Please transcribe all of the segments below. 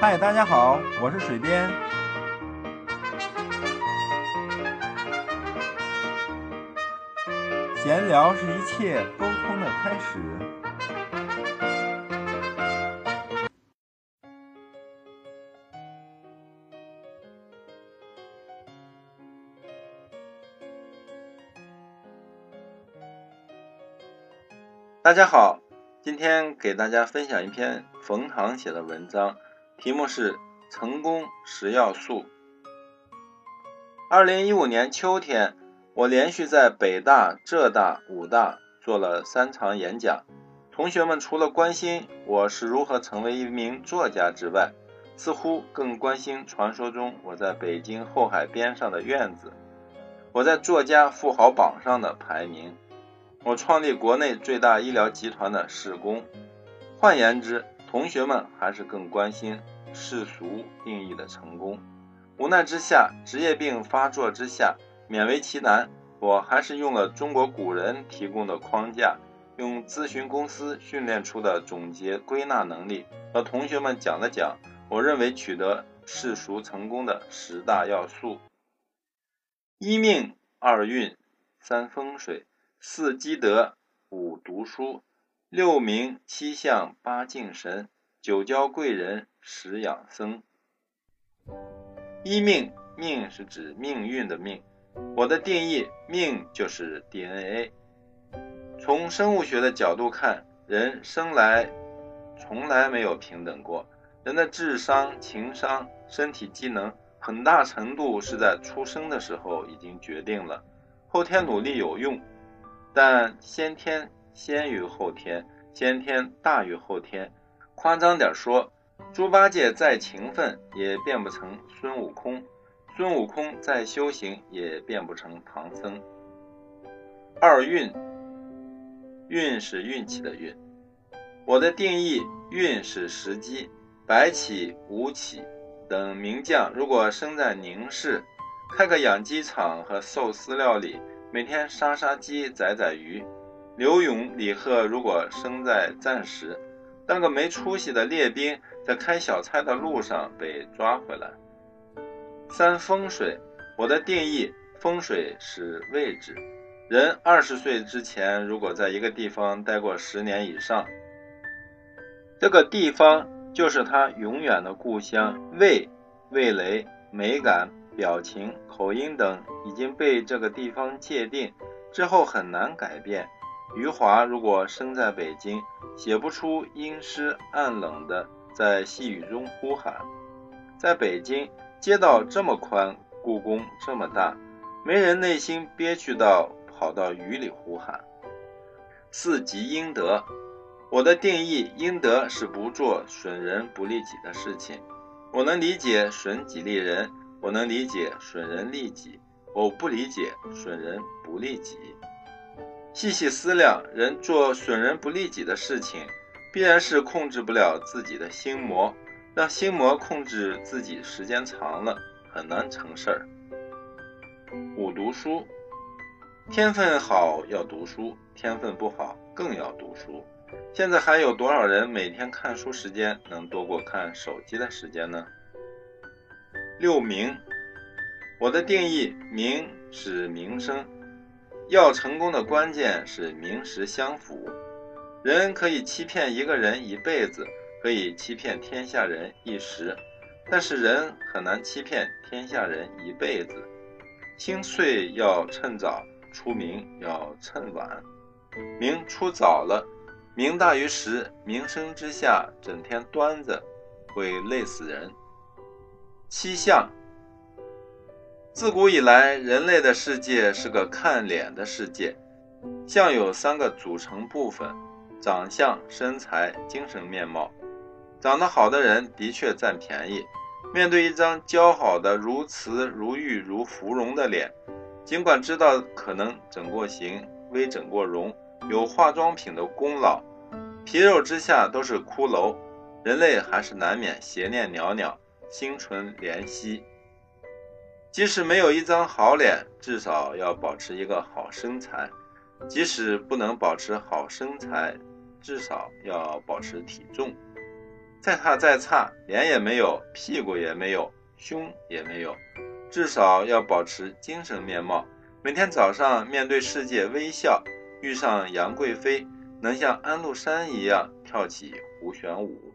嗨，大家好，我是水边。闲聊是一切沟通的开始。大家好，今天给大家分享一篇冯唐写的文章，题目是《成功十要素》。二零一五年秋天，我连续在北大、浙大、武大做了三场演讲，同学们除了关心我是如何成为一名作家之外，似乎更关心传说中我在北京后海边上的院子，我在作家富豪榜上的排名。我创立国内最大医疗集团的史工，换言之，同学们还是更关心世俗定义的成功。无奈之下，职业病发作之下，勉为其难，我还是用了中国古人提供的框架，用咨询公司训练出的总结归纳能力，和同学们讲了讲我认为取得世俗成功的十大要素：一命，二运，三风水。四积德，五读书，六名七相，八敬神，九交贵人，十养生。一命，命是指命运的命。我的定义，命就是 DNA。从生物学的角度看，人生来从来没有平等过。人的智商、情商、身体机能，很大程度是在出生的时候已经决定了，后天努力有用。但先天先于后天，先天大于后天。夸张点说，猪八戒再勤奋也变不成孙悟空，孙悟空再修行也变不成唐僧。二运，运是运气的运。我的定义，运是时机。白起、吴起等名将，如果生在宁市，开个养鸡场和寿司料理。每天杀杀鸡宰宰鱼，刘勇、李贺如果生在战时，当个没出息的列兵，在开小差的路上被抓回来。三风水，我的定义，风水是位置。人二十岁之前，如果在一个地方待过十年以上，这个地方就是他永远的故乡。味、味蕾、美感。表情、口音等已经被这个地方界定，之后很难改变。余华如果生在北京，写不出阴湿暗冷的在细雨中呼喊。在北京，街道这么宽，故宫这么大，没人内心憋屈到跑到雨里呼喊。四积阴德，我的定义，阴德是不做损人不利己的事情。我能理解损己利人。我能理解损人利己，我不理解损人不利己。细细思量，人做损人不利己的事情，必然是控制不了自己的心魔，让心魔控制自己时间长了，很难成事儿。五读书，天分好要读书，天分不好更要读书。现在还有多少人每天看书时间能多过看手机的时间呢？六名，我的定义，名是名声。要成功的关键是名实相符。人可以欺骗一个人一辈子，可以欺骗天下人一时，但是人很难欺骗天下人一辈子。心碎要趁早，出名要趁晚。名出早了，名大于实，名声之下整天端着，会累死人。七相。自古以来，人类的世界是个看脸的世界。相有三个组成部分：长相、身材、精神面貌。长得好的人的确占便宜。面对一张姣好的如瓷如玉如芙蓉的脸，尽管知道可能整过形、微整过容，有化妆品的功劳，皮肉之下都是骷髅，人类还是难免邪念袅袅。心存怜惜，即使没有一张好脸，至少要保持一个好身材；即使不能保持好身材，至少要保持体重。再差再差，脸也没有，屁股也没有，胸也没有，至少要保持精神面貌。每天早上面对世界微笑，遇上杨贵妃，能像安禄山一样跳起胡旋舞。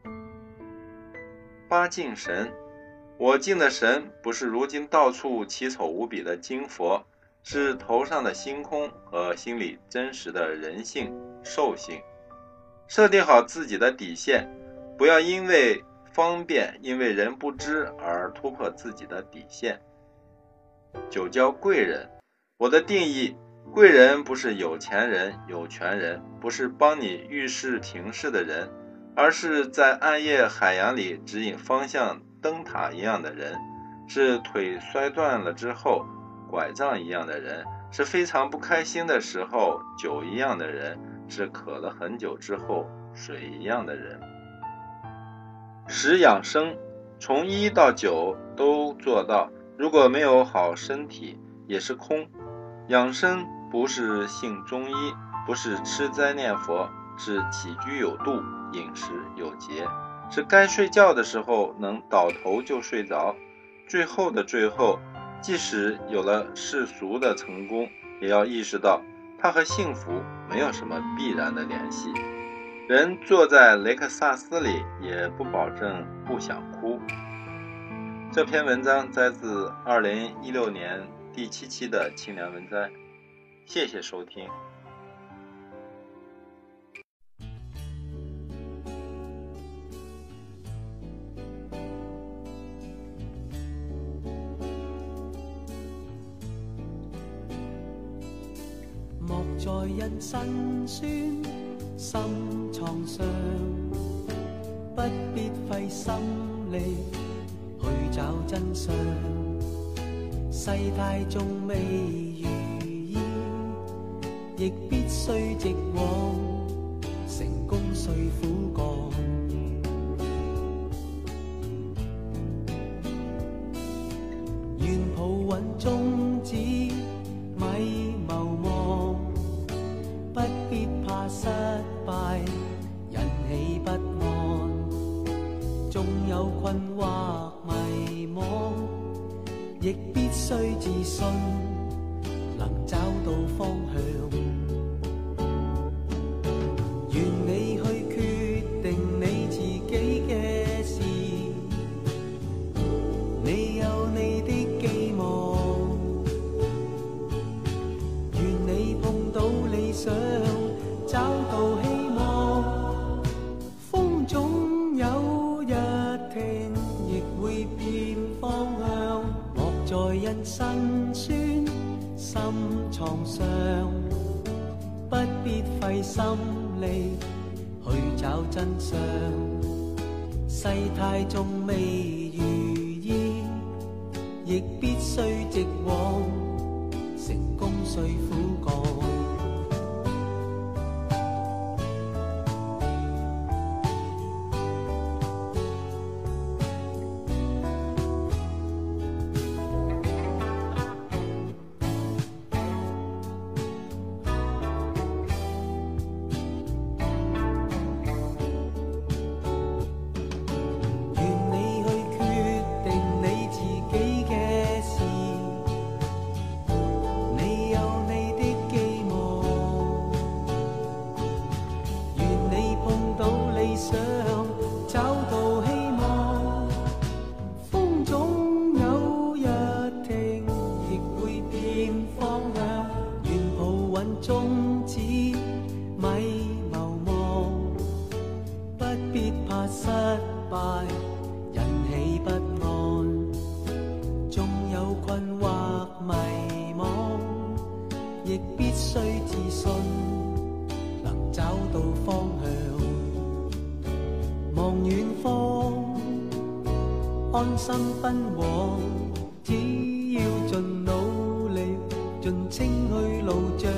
八敬神，我敬的神不是如今到处奇丑无比的金佛，是头上的星空和心里真实的人性兽性。设定好自己的底线。不要因为方便，因为人不知而突破自己的底线。九交贵人，我的定义，贵人不是有钱人、有权人，不是帮你遇事停事的人，而是在暗夜海洋里指引方向灯塔一样的人，是腿摔断了之后拐杖一样的人，是非常不开心的时候酒一样的人，是渴了很久之后水一样的人。十养生，从一到九都做到。如果没有好身体，也是空。养生不是信中医，不是吃斋念佛，是起居有度，饮食有节，是该睡觉的时候能倒头就睡着。最后的最后，即使有了世俗的成功，也要意识到它和幸福没有什么必然的联系。人坐在雷克萨斯里，也不保证不想哭。这篇文章摘自二零一六年第七期的清凉文摘，谢谢收听。辛酸。心创伤，不必费心力去找真相。世态仲未如意，亦必须直往。成功需苦干，亦必须自信，能找到方向。愿你去决定你自己嘅事，你有你的寄望。愿你碰到理想，找到希创伤，不必费心力去找真相。世态仲未如意，亦必须直往。成功需苦失败引起不安，纵有困惑迷茫，亦必须自信，能找到方向。望远方，安心奔往，只要尽努力，尽清去路障。